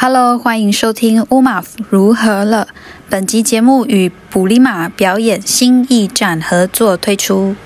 Hello，欢迎收听乌马如何了。本集节目与布里马表演新艺展合作推出。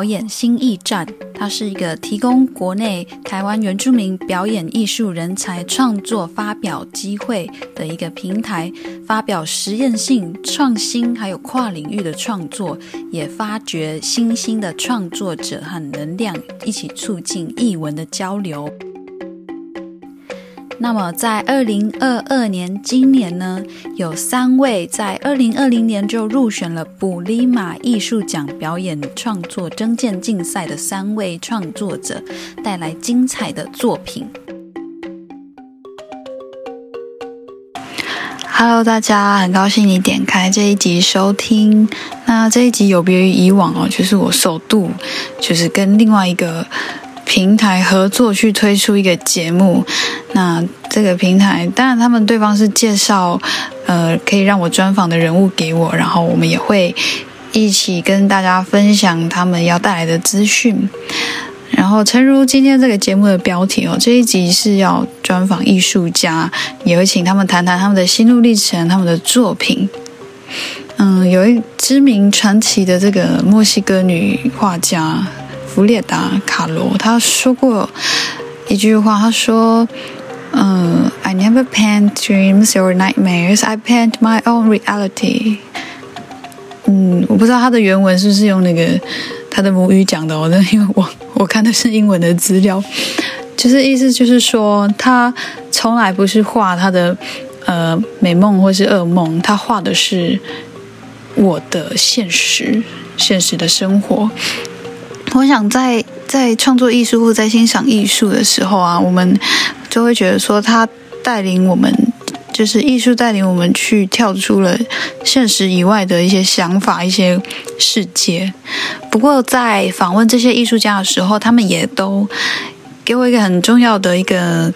表演新驿站，它是一个提供国内台湾原住民表演艺术人才创作发表机会的一个平台，发表实验性、创新还有跨领域的创作，也发掘新兴的创作者和能量，一起促进艺文的交流。那么，在二零二二年，今年呢，有三位在二零二零年就入选了布里马艺术奖表演创作征件竞赛的三位创作者，带来精彩的作品。Hello，大家，很高兴你点开这一集收听。那这一集有别于以往哦，就是我首度就是跟另外一个。平台合作去推出一个节目，那这个平台当然他们对方是介绍，呃，可以让我专访的人物给我，然后我们也会一起跟大家分享他们要带来的资讯。然后，诚如今天这个节目的标题哦，这一集是要专访艺术家，也会请他们谈谈他们的心路历程、他们的作品。嗯，有一知名传奇的这个墨西哥女画家。弗列达·卡罗他说过一句话，他说：“嗯，I never paint dreams or nightmares. I paint my own reality。”嗯，我不知道他的原文是不是用那个他的母语讲的，哦，因为我我看的是英文的资料，就是意思就是说，他从来不是画他的呃美梦或是噩梦，他画的是我的现实，现实的生活。我想在在创作艺术或在欣赏艺术的时候啊，我们就会觉得说，他带领我们，就是艺术带领我们去跳出了现实以外的一些想法、一些世界。不过，在访问这些艺术家的时候，他们也都给我一个很重要的一个，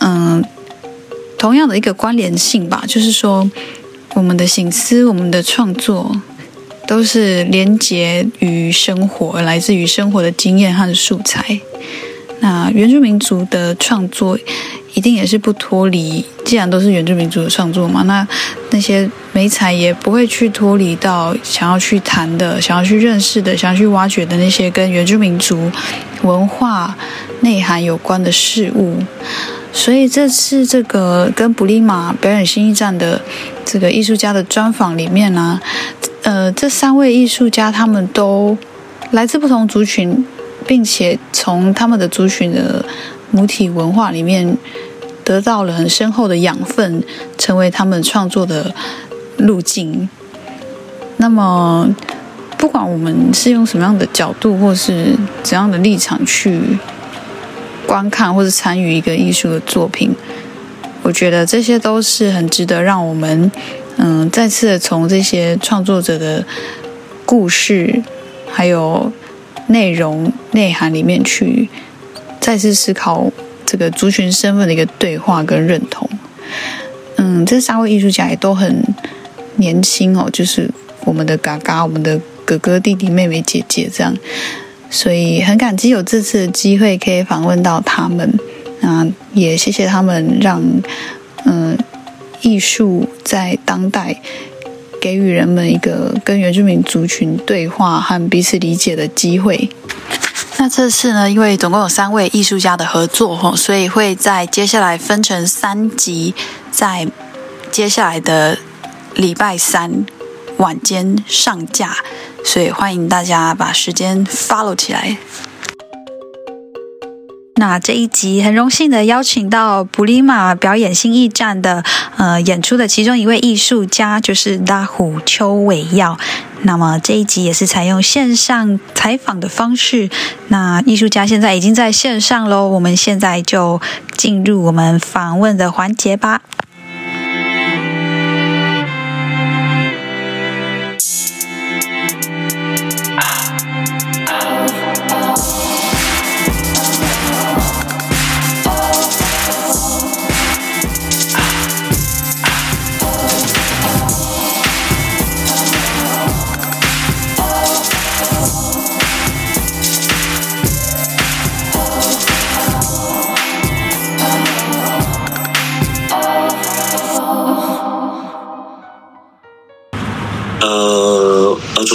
嗯，同样的一个关联性吧，就是说，我们的心思，我们的创作。都是连结于生活，来自于生活的经验和素材。那原住民族的创作一定也是不脱离，既然都是原住民族的创作嘛，那那些美彩也不会去脱离到想要去谈的、想要去认识的、想要去挖掘的那些跟原住民族文化内涵有关的事物。所以这次这个跟布利马表演新一站的这个艺术家的专访里面呢。呃，这三位艺术家他们都来自不同族群，并且从他们的族群的母体文化里面得到了很深厚的养分，成为他们创作的路径。那么，不管我们是用什么样的角度，或是怎样的立场去观看或者参与一个艺术的作品，我觉得这些都是很值得让我们。嗯，再次从这些创作者的故事，还有内容内涵里面去再次思考这个族群身份的一个对话跟认同。嗯，这三位艺术家也都很年轻哦，就是我们的嘎嘎，我们的哥哥、弟弟、妹妹、姐姐这样，所以很感激有这次的机会可以访问到他们。啊，也谢谢他们让嗯。艺术在当代给予人们一个跟原住民族群对话和彼此理解的机会。那这次呢，因为总共有三位艺术家的合作吼，所以会在接下来分成三集，在接下来的礼拜三晚间上架，所以欢迎大家把时间 follow 起来。那这一集很荣幸的邀请到布里马表演新驿站的呃演出的其中一位艺术家，就是拉虎邱伟耀。那么这一集也是采用线上采访的方式。那艺术家现在已经在线上喽，我们现在就进入我们访问的环节吧。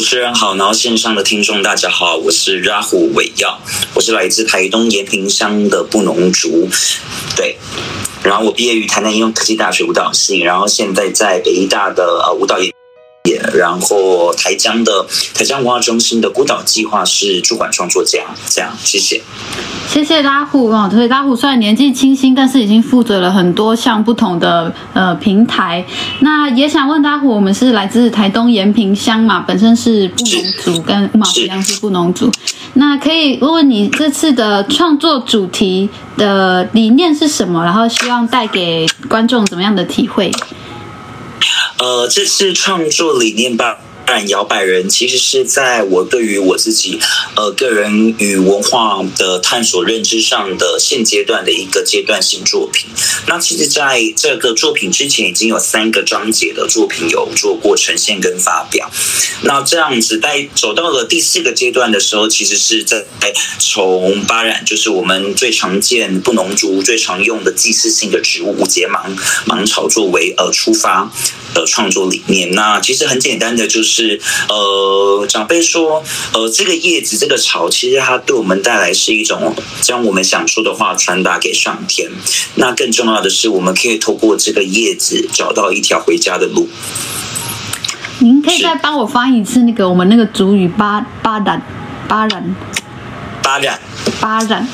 主持人好，然后线上的听众大家好，我是拉虎伟耀，我是来自台东延平乡的布农族，对，然后我毕业于台南应用科技大学舞蹈系，然后现在在北医大的呃舞蹈研。然后台江的台江文化中心的孤岛计划是主管创作家，这样谢谢，谢谢拉虎哦。所以拉虎虽然年纪轻轻，但是已经负责了很多项不同的呃平台。那也想问拉虎，我们是来自台东延平乡嘛，本身是布农族，跟马一样是布农族。那可以问问你这次的创作主题的理念是什么？然后希望带给观众怎么样的体会？呃，这是创作理念吧。摇摆人其实是在我对于我自己呃个人与文化的探索认知上的现阶段的一个阶段性作品。那其实在这个作品之前已经有三个章节的作品有做过呈现跟发表。那这样子在走到了第四个阶段的时候，其实是在从巴染就是我们最常见布农族最常用的祭祀性的植物五节芒芒草作为呃出发的创作理念。那其实很简单的就是。呃，长辈说，呃，这个叶子、这个草，其实它对我们带来是一种将我们想说的话传达给上天。那更重要的是，我们可以透过这个叶子找到一条回家的路。您可以再帮我翻译一次那个我们那个主语“巴巴染巴染巴染巴染”。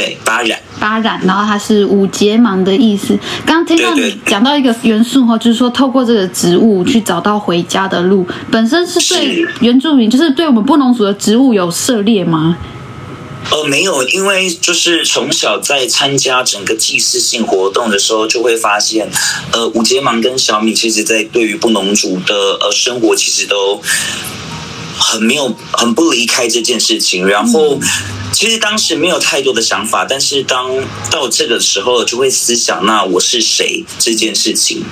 对，巴染，巴染，然后它是五节芒的意思。刚刚听到你讲到一个元素哈，就是说透过这个植物去找到回家的路，本身是对原住民，就是对我们布农族的植物有涉猎吗？呃，没有，因为就是从小在参加整个祭祀性活动的时候，就会发现，呃，五节芒跟小米，其实在对于布农族的呃生活，其实都很没有，很不离开这件事情，然后。其实当时没有太多的想法，但是当到这个时候，就会思想那我是谁这件事情，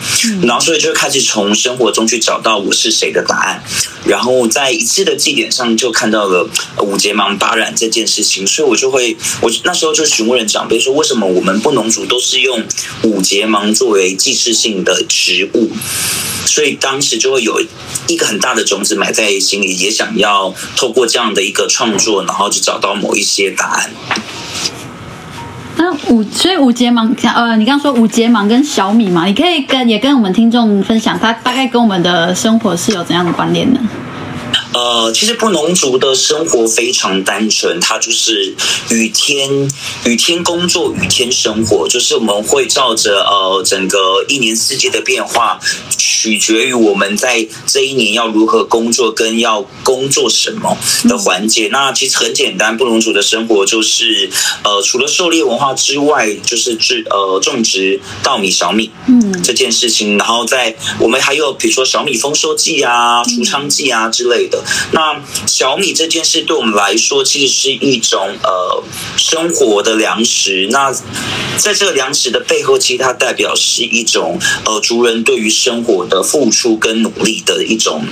然后所以就开始从生活中去找到我是谁的答案，然后在一次的祭典上就看到了五节芒八染这件事情，所以我就会我那时候就询问长辈说，为什么我们布农族都是用五节芒作为祭祀性的植物？所以当时就会有一个很大的种子埋在心里，也想要透过这样的一个创作，然后去找到某一些答案。那五，所以五节芒，呃，你刚刚说五节芒跟小米嘛，你可以跟也跟我们听众分享，它大概跟我们的生活是有怎样的关联呢？呃，其实布农族的生活非常单纯，它就是雨天雨天工作，雨天生活，就是我们会照着呃整个一年四季的变化，取决于我们在这一年要如何工作，跟要工作什么的环节。那其实很简单，布农族的生活就是呃除了狩猎文化之外，就是制呃种植稻米、小米，嗯，这件事情。然后在我们还有比如说小米丰收季啊、除仓季啊之类的。那小米这件事对我们来说，其实是一种呃生活的粮食。那在这个粮食的背后，其实它代表是一种呃族人对于生活的付出跟努力的一种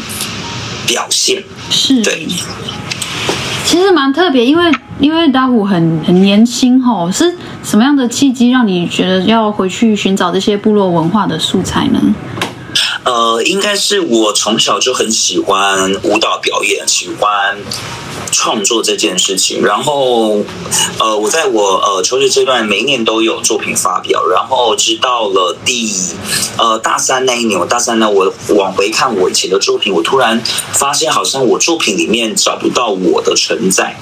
表现。是，对。其实蛮特别，因为因为大虎很很年轻吼，是什么样的契机让你觉得要回去寻找这些部落文化的素材呢？呃，应该是我从小就很喜欢舞蹈表演，喜欢创作这件事情。然后，呃，我在我呃求学阶段，每一年都有作品发表。然后，直到了第呃大三那一年，我大三呢，我往回看我以前的作品，我突然发现，好像我作品里面找不到我的存在。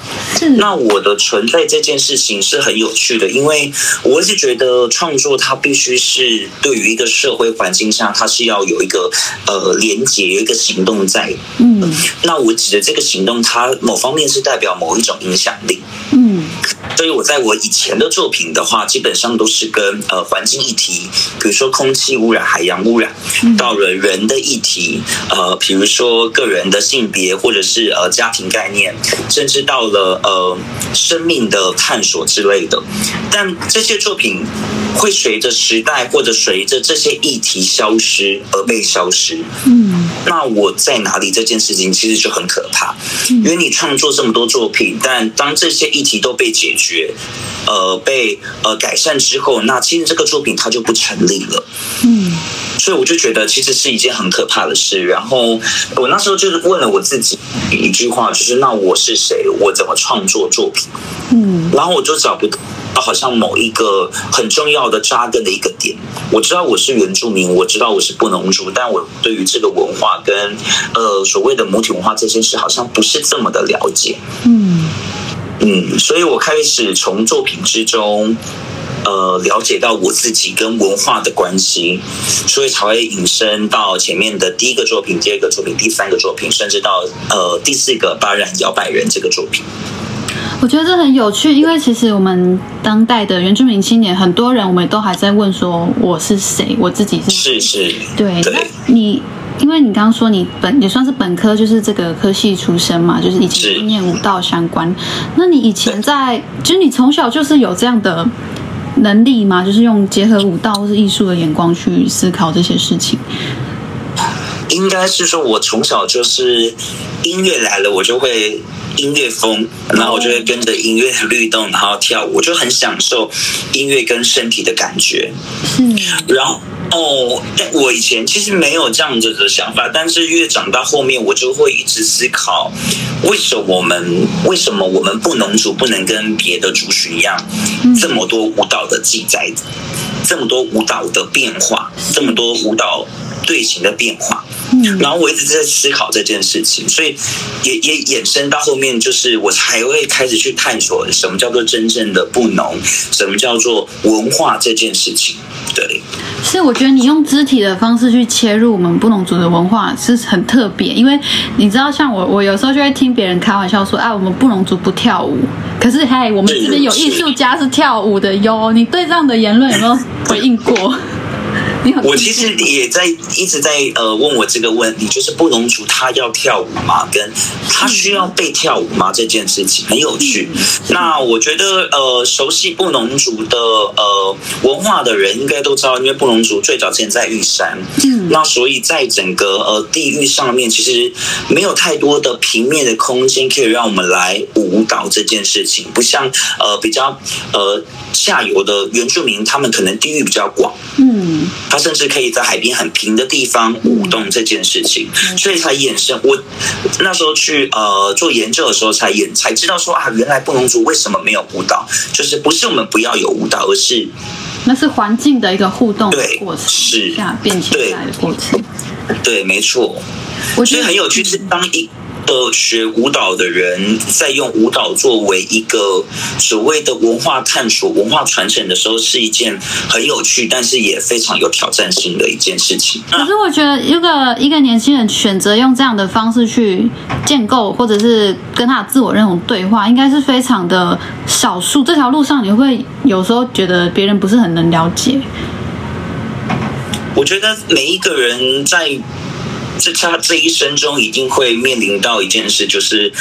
那我的存在这件事情是很有趣的，因为我一直觉得创作它必须是对于一个社会环境下，它是要有一个呃连接，有一个行动在。嗯，那我指的这个行动，它某方面是代表某一种影响力。嗯，所以我在我以前的作品的话，基本上都是跟呃环境议题，比如说空气污染、海洋污染，到了人的议题，呃，比如说个人的性别，或者是呃家庭概念，甚至到了呃生命的探索之类的。但这些作品会随着时代或者随着这些议题消失而被消失。嗯，那我在哪里？这件事情其实就很可怕，因为你创作这么多作品，但当这些议题都被解决，呃，被呃改善之后，那其实这个作品它就不成立了。嗯，所以我就觉得其实是一件很可怕的事。然后我那时候就是问了我自己一句话，就是那我是谁？我怎么创作作品？嗯，然后我就找不到。好像某一个很重要的扎根的一个点，我知道我是原住民，我知道我是布农族，但我对于这个文化跟呃所谓的母体文化这件事，好像不是这么的了解。嗯嗯，所以我开始从作品之中，呃，了解到我自己跟文化的关系，所以才会引申到前面的第一个作品、第二个作品、第三个作品，甚至到呃第四个巴然摇摆人这个作品。我觉得这很有趣，因为其实我们当代的原住民青年，很多人我们都还在问说我是谁，我自己是是是，对。那你因为你刚刚说你本也算是本科，就是这个科系出身嘛，就是以前念武道相关。那你以前在，就是你从小就是有这样的能力吗？就是用结合武道或是艺术的眼光去思考这些事情？应该是说，我从小就是音乐来了，我就会。音乐风，然后我就会跟着音乐律动，然后跳舞，我就很享受音乐跟身体的感觉。嗯，然后哦，我以前其实没有这样子的想法，但是越长到后面，我就会一直思考，为什么我们为什么我们不能族不能跟别的族群一样，这么多舞蹈的记载，这么多舞蹈的变化，这么多舞蹈队形的变化。然后我一直在思考这件事情，所以也也衍生到后面，就是我才会开始去探索什么叫做真正的不农，什么叫做文化这件事情。对，是我觉得你用肢体的方式去切入我们布农族的文化是很特别，因为你知道，像我，我有时候就会听别人开玩笑说，啊，我们布农族不跳舞，可是嘿，我们这边有艺术家是跳舞的哟。你对这样的言论有没有回应过？我其实也在一直在呃问我这个问题，就是布农族他要跳舞吗？跟他需要被跳舞吗？这件事情很有趣。那我觉得呃，熟悉布农族的呃文化的人应该都知道，因为布农族最早之前在玉山，嗯，那所以在整个呃地域上面，其实没有太多的平面的空间可以让我们来舞蹈这件事情，不像呃比较呃下游的原住民，他们可能地域比较广，嗯。他甚至可以在海边很平的地方舞动这件事情，所以才衍生。我那时候去呃做研究的时候，才演才知道说啊，原来布农族为什么没有舞蹈，就是不是我们不要有舞蹈，而是那是环境的一个互动对过程，是下变起来的过程。对，没错。我觉得很有趣，是当一。的学舞蹈的人在用舞蹈作为一个所谓的文化探索、文化传承的时候，是一件很有趣，但是也非常有挑战性的一件事情。可是我觉得，一个一个年轻人选择用这样的方式去建构，或者是跟他自我认同对话，应该是非常的少数。这条路上，你会有时候觉得别人不是很能了解。我觉得每一个人在。这他这一生中一定会面临到一件事，就是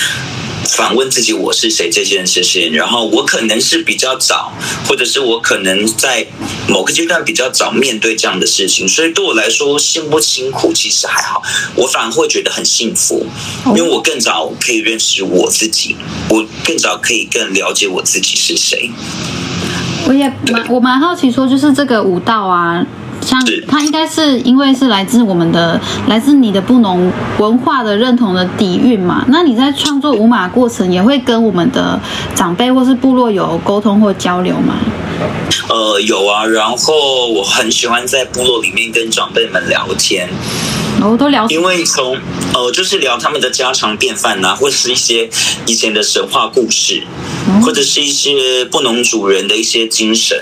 反问自己我是谁这件事情。然后我可能是比较早，或者是我可能在某个阶段比较早面对这样的事情，所以对我来说辛不辛苦其实还好，我反而会觉得很幸福，因为我更早可以认识我自己，我更早可以更了解我自己是谁。我也蛮我蛮好奇，说就是这个舞蹈啊。像是它应该是因为是来自我们的来自你的布农文化的认同的底蕴嘛。那你在创作舞马过程也会跟我们的长辈或是部落有沟通或交流吗？呃，有啊，然后我很喜欢在部落里面跟长辈们聊天，我都聊因为从呃就是聊他们的家常便饭呐、或者是一些以前的神话故事，或者是一些布农族人的一些精神。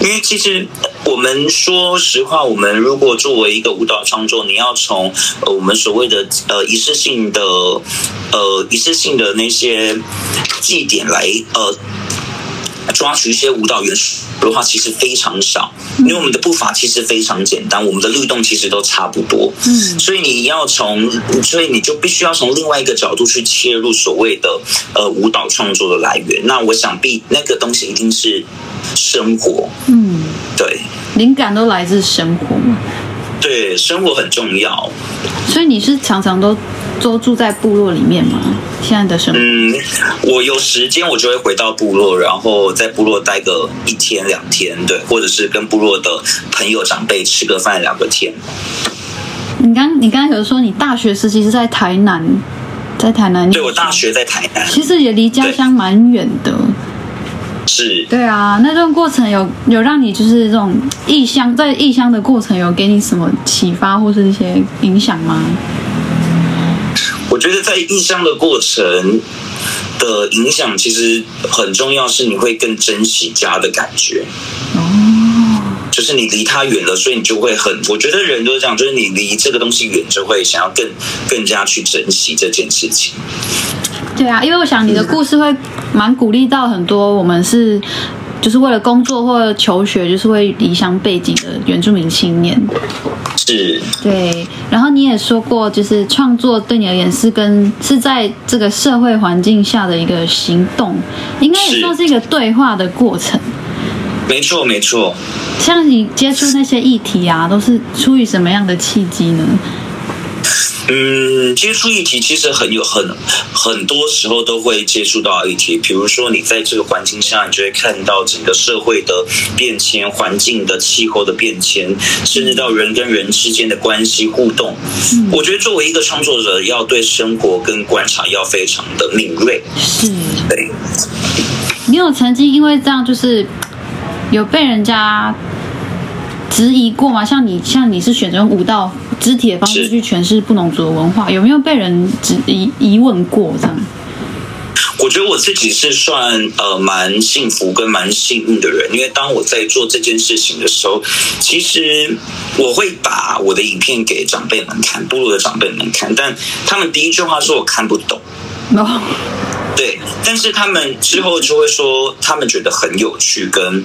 因为其实我们说实话，我们如果作为一个舞蹈创作，你要从呃我们所谓的呃一次性的呃一次性的那些祭典来呃抓取一些舞蹈元素的话，其实非常少，因为我们的步伐其实非常简单，我们的律动其实都差不多。嗯所以你要从，所以你就必须要从另外一个角度去切入所谓的呃舞蹈创作的来源。那我想必那个东西一定是生活，嗯，对灵感都来自生活嘛。对，生活很重要。所以你是常常都都住在部落里面吗？现在的生活？嗯，我有时间我就会回到部落，然后在部落待个一天两天，对，或者是跟部落的朋友长辈吃个饭聊个天。你刚你刚才有说你大学时期是在台南，在台南。对我大学在台南，其实也离家乡蛮远的。是对啊，那段过程有有让你就是这种异乡，在异乡的过程有给你什么启发或是一些影响吗？我觉得在异乡的过程的影响其实很重要，是你会更珍惜家的感觉。哦，就是你离他远了，所以你就会很，我觉得人都是这样，就是你离这个东西远，就会想要更更加去珍惜这件事情。对啊，因为我想你的故事会蛮鼓励到很多我们是就是为了工作或求学，就是会离乡背景的原住民青年。是，对，然后你也说过，就是创作对你而言是跟是在这个社会环境下的一个行动，应该也是算是一个对话的过程。没错，没错。像你接触那些议题啊，都是出于什么样的契机呢？嗯，接触议题其实很有很很多时候都会接触到议题，比如说你在这个环境下，你就会看到整个社会的变迁、环境的气候的变迁，甚至到人跟人之间的关系互动。我觉得作为一个创作者，要对生活跟观察要非常的敏锐。是对，你有曾经因为这样，就是有被人家质疑过吗？像你，像你是选择用舞蹈肢体的方式去诠释布农族的文化，有没有被人质疑疑问过这样？我觉得我自己是算呃蛮幸福跟蛮幸运的人，因为当我在做这件事情的时候，其实我会把我的影片给长辈们看，部落的长辈们看，但他们第一句话说我看不懂。哦，对，但是他们之后就会说，他们觉得很有趣跟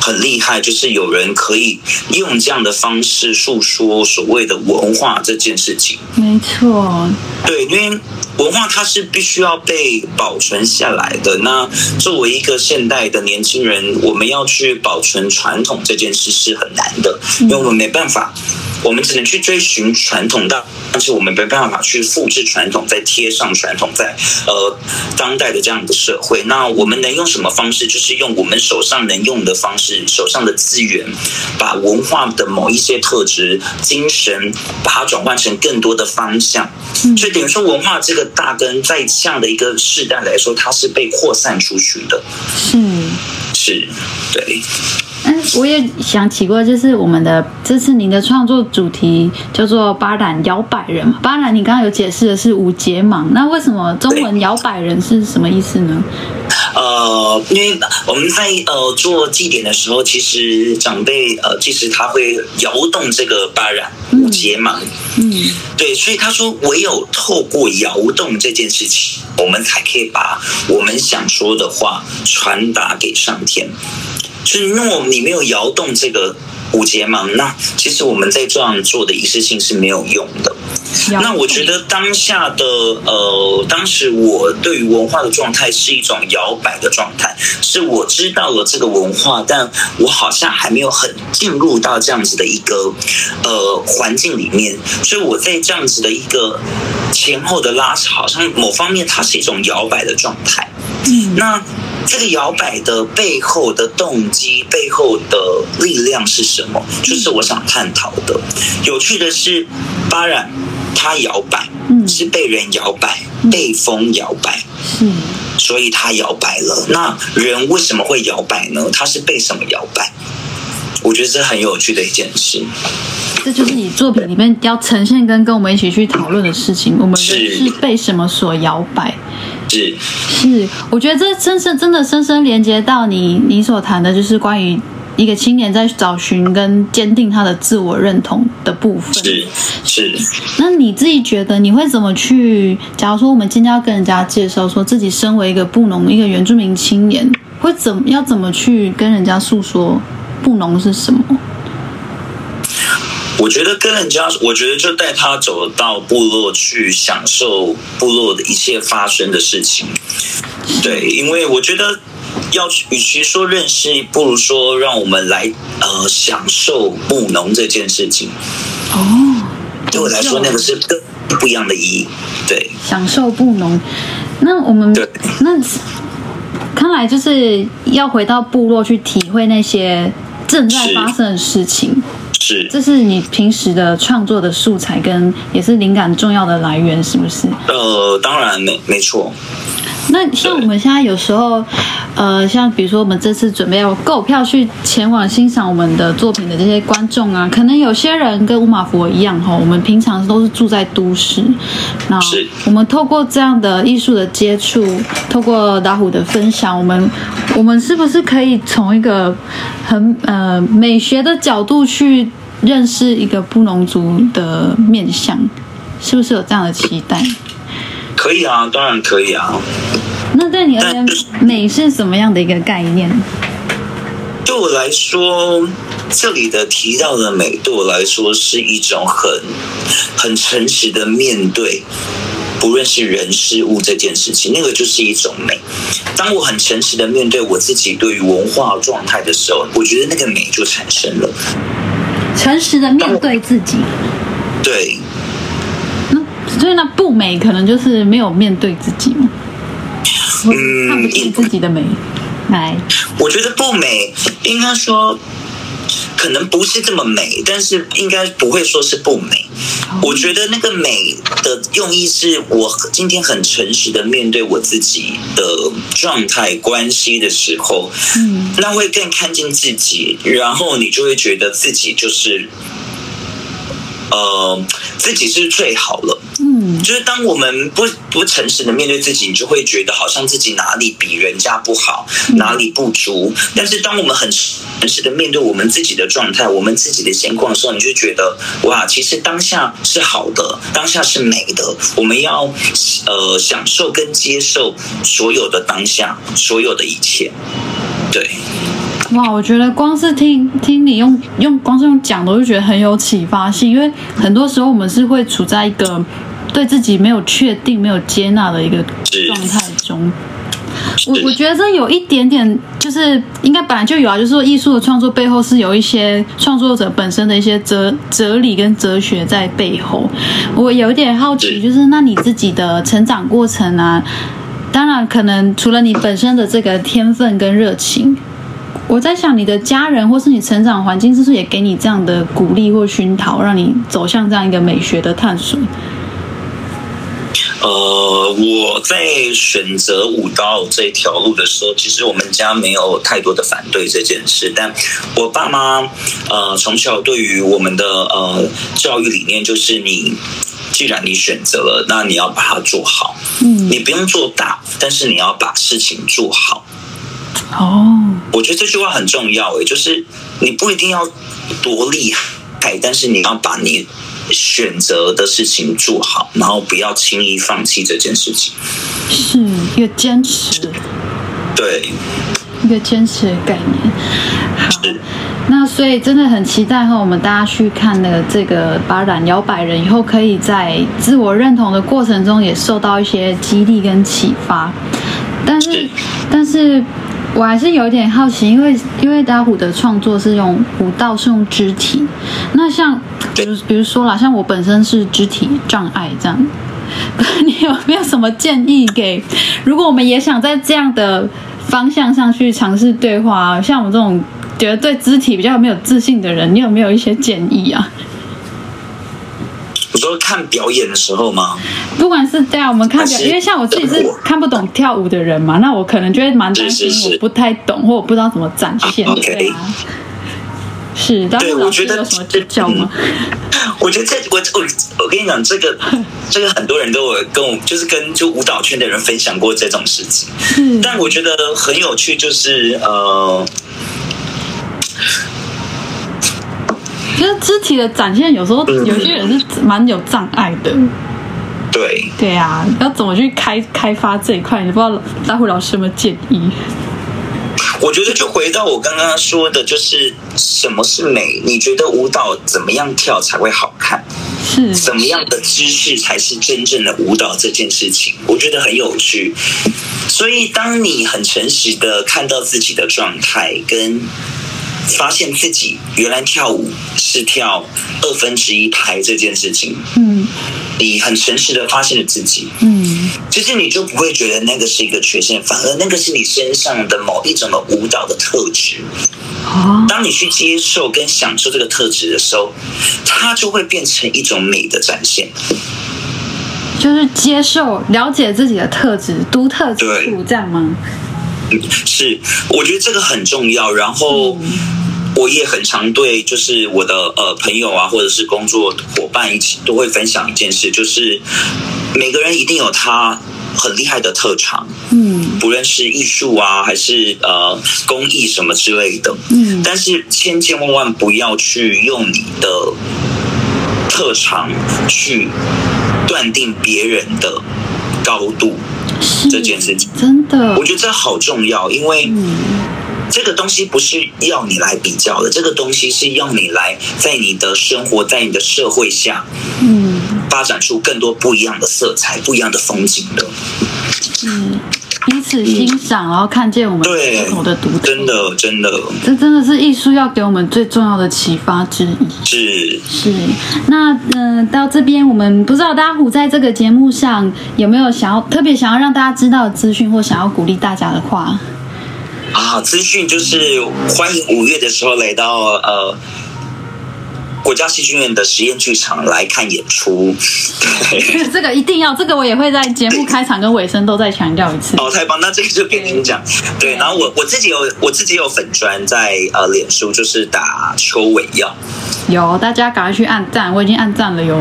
很厉害，就是有人可以用这样的方式诉说所谓的文化这件事情。没错，对，因为文化它是必须要被保存下来的。那作为一个现代的年轻人，我们要去保存传统这件事是很难的，因为我们没办法，我们只能去追寻传统的，但是我们没办法去复制传统，再贴上传统，在呃当代的这样一个社会。那我们能用什么方式？就是用我们手上能用的方式，手上的资源，把文化的某一些特质、精神，把它转换成更多的方向。所以等于说，文化这个大根在这样的一个时代来说，它是被扩散出去的。嗯。是，对，我也想起过，就是我们的这次您的创作主题叫做“巴兰摇摆人”嘛。巴兰，你刚刚有解释的是五节盲，那为什么中文“摇摆人”是什么意思呢？呃，因为我们在呃做祭典的时候，其实长辈呃，其实他会摇动这个巴染五节盲，嗯，对，所以他说，唯有透过摇动这件事情，我们才可以把我们想说的话传达给上天。所以，如果你没有摇动这个五节盲，那其实我们在这样做的仪式性是没有用的。那我觉得当下的呃，当时我对于文化的状态是一种摇摆的状态，是我知道了这个文化，但我好像还没有很进入到这样子的一个呃环境里面，所以我在这样子的一个前后的拉扯，好像某方面它是一种摇摆的状态。嗯那这个摇摆的背后的动机、背后的力量是什么？就是我想探讨的。有趣的是，巴染他摇摆，是被人摇摆，被风摇摆，嗯，所以他摇摆了。那人为什么会摇摆呢？他是被什么摇摆？我觉得这很有趣的一件事。这就是你作品里面要呈现跟跟我们一起去讨论的事情。我们是被什么所摇摆？是是，我觉得这深深真的深深连接到你你所谈的，就是关于一个青年在找寻跟坚定他的自我认同的部分。是是。那你自己觉得你会怎么去？假如说我们今天要跟人家介绍，说自己身为一个布农一个原住民青年，会怎么要怎么去跟人家诉说布农是什么？我觉得跟人家，我觉得就带他走到部落去，享受部落的一切发生的事情。对，因为我觉得要与其说认识，不如说让我们来呃享受务农这件事情。哦，对我来说，那个是更不一样的意义。对，享受务农。那我们那看来就是要回到部落去体会那些正在发生的事情。是，这是你平时的创作的素材，跟也是灵感重要的来源，是不是？呃，当然没没错。那像我们现在有时候，呃，像比如说我们这次准备要购票去前往欣赏我们的作品的这些观众啊，可能有些人跟乌马佛一样哈，我们平常都是住在都市，那我们透过这样的艺术的接触，透过老虎的分享，我们我们是不是可以从一个很呃美学的角度去认识一个布农族的面相？是不是有这样的期待？可以啊，当然可以啊。那在你而言，美是什么样的一个概念？对我来说，这里的提到的美，对我来说是一种很很诚实的面对，不论是人事物这件事情，那个就是一种美。当我很诚实的面对我自己对于文化状态的时候，我觉得那个美就产生了。诚实的面对自己，对。那所以那不美，可能就是没有面对自己嘛，嗯，看不见自己的美。来，我觉得不美，应该说可能不是这么美，但是应该不会说是不美。我觉得那个美的用意是我今天很诚实的面对我自己的状态关系的时候，嗯，那会更看见自己，然后你就会觉得自己就是。呃，自己是最好了。嗯，就是当我们不不诚实的面对自己，你就会觉得好像自己哪里比人家不好，哪里不足。但是当我们很诚实的面对我们自己的状态，我们自己的现况的时候，你就觉得哇，其实当下是好的，当下是美的。我们要呃享受跟接受所有的当下，所有的一切。对。哇，我觉得光是听听你用用光是用讲的，我就觉得很有启发性。因为很多时候我们是会处在一个对自己没有确定、没有接纳的一个状态中。我我觉得这有一点点，就是应该本来就有啊，就是说艺术的创作背后是有一些创作者本身的一些哲哲理跟哲学在背后。我有一点好奇，就是那你自己的成长过程啊，当然可能除了你本身的这个天分跟热情。我在想，你的家人或是你成长环境，是不是也给你这样的鼓励或熏陶，让你走向这样一个美学的探索？呃，我在选择舞蹈这条路的时候，其实我们家没有太多的反对这件事，但我爸妈呃从小对于我们的呃教育理念就是，你既然你选择了，那你要把它做好。嗯，你不用做大，但是你要把事情做好。哦，我觉得这句话很重要诶，就是你不一定要多厉害，但是你要把你选择的事情做好，然后不要轻易放弃这件事情。是一个坚持，对，一个坚持的概念。好，那所以真的很期待和我们大家去看那个这个把染摇摆人以后，可以在自我认同的过程中也受到一些激励跟启发。但是，但是。我还是有点好奇，因为因为打虎的创作是用舞蹈，是用肢体。那像比如比如说啦，像我本身是肢体障碍这样，你有没有什么建议给？如果我们也想在这样的方向上去尝试对话。像我们这种觉得对肢体比较没有自信的人，你有没有一些建议啊？你说看表演的时候吗？不管是在我们看表，因为像我自己是看不懂跳舞的人嘛，那我可能就会蛮担心，我不太懂或我不知道怎么展现，对啊。是，对，我觉得有什么诀窍吗？我觉得这我我我跟你讲，这个 这个很多人都有跟我就是跟就舞蹈圈的人分享过这种事情。嗯，但我觉得很有趣，就是呃，就是肢体的展现，有时候有些人是蛮有障碍的。对，对啊，要怎么去开开发这一块？你不知道大慧老师有没有建议？我觉得就回到我刚刚说的，就是什么是美？你觉得舞蹈怎么样跳才会好看？是什么样的姿势才是真正的舞蹈？这件事情我觉得很有趣。所以，当你很诚实的看到自己的状态，跟发现自己原来跳舞是跳二分之一拍这件事情，嗯，你很诚实的发现了自己，嗯，其实你就不会觉得那个是一个缺陷，反而那个是你身上的某一种的舞蹈的特质。哦，当你去接受跟享受这个特质的时候，它就会变成一种美的展现。就是接受、了解自己的特质、独特之处，这样吗？是，我觉得这个很重要。然后。我也很常对，就是我的呃朋友啊，或者是工作伙伴一起都会分享一件事，就是每个人一定有他很厉害的特长，嗯，不论是艺术啊，还是呃工艺什么之类的，嗯，但是千千万万不要去用你的特长去断定别人的高度，这件事情真的，我觉得这好重要，因为。这个东西不是要你来比较的，这个东西是要你来在你的生活在你的社会下，嗯，发展出更多不一样的色彩、不一样的风景的。嗯，彼此欣赏，然后看见我们不同的独特，真的，真的，这真的是艺术要给我们最重要的启发之一。是是，那嗯，到这边我们不知道大家虎在这个节目上有没有想要特别想要让大家知道的资讯，或想要鼓励大家的话。啊，资讯就是欢迎五月的时候来到呃国家戏剧院的实验剧场来看演出。对，这个一定要，这个我也会在节目开场跟尾声都再强调一次。哦，太棒！那这个就给您讲。对，然后我我自己有我自己有粉砖在呃脸书，就是打邱伟耀。有，大家赶快去按赞，我已经按赞了哟。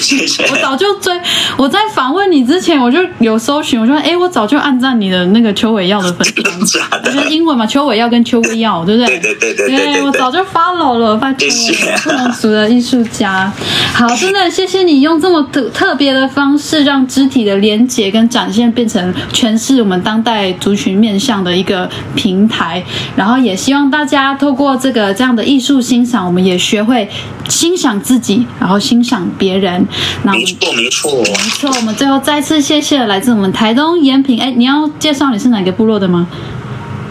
谢谢。我早就追，我在访问你之前，我就有搜寻，我说，哎，我早就按赞你的那个邱伟耀的粉丝，就是英文嘛，邱伟耀跟邱伟耀，对不对？对对对对对。我早就 follow 了，拜托，不能俗的艺术家。好，真的谢谢你用这么特特别的方式，让肢体的连接跟展现变成诠释我们当代族群面向的一个平台。然后也希望大家透过这个这样的艺术欣赏，我们也学会。欣赏自己，然后欣赏别人。没错，没错，没错。我们最后再次谢谢来自我们台东延平。哎，你要介绍你是哪个部落的吗？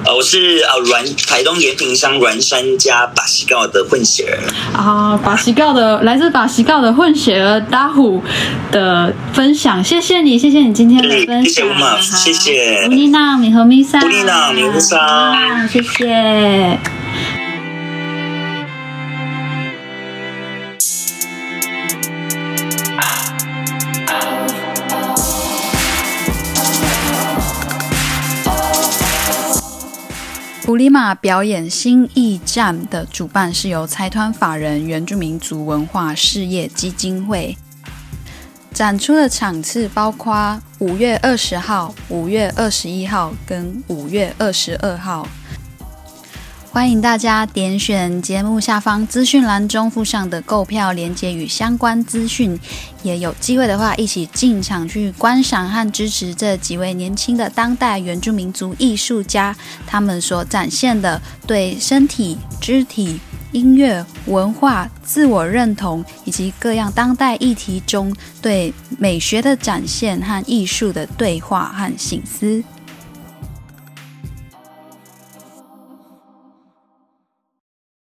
呃，我是呃阮台东延平乡阮山加巴西告的混血儿。啊，巴西告的来自巴西告的混血儿大虎的分享，谢谢你，谢谢你今天的分享。谢谢谢谢。乌丽娜米和米莎，乌丽娜米和莎，谢谢。古里马表演新驿站的主办是由财团法人原住民族文化事业基金会。展出的场次包括五月二十号、五月二十一号跟五月二十二号。欢迎大家点选节目下方资讯栏中附上的购票链接与相关资讯，也有机会的话，一起进场去观赏和支持这几位年轻的当代原住民族艺术家，他们所展现的对身体、肢体、音乐、文化、自我认同以及各样当代议题中对美学的展现和艺术的对话和醒思。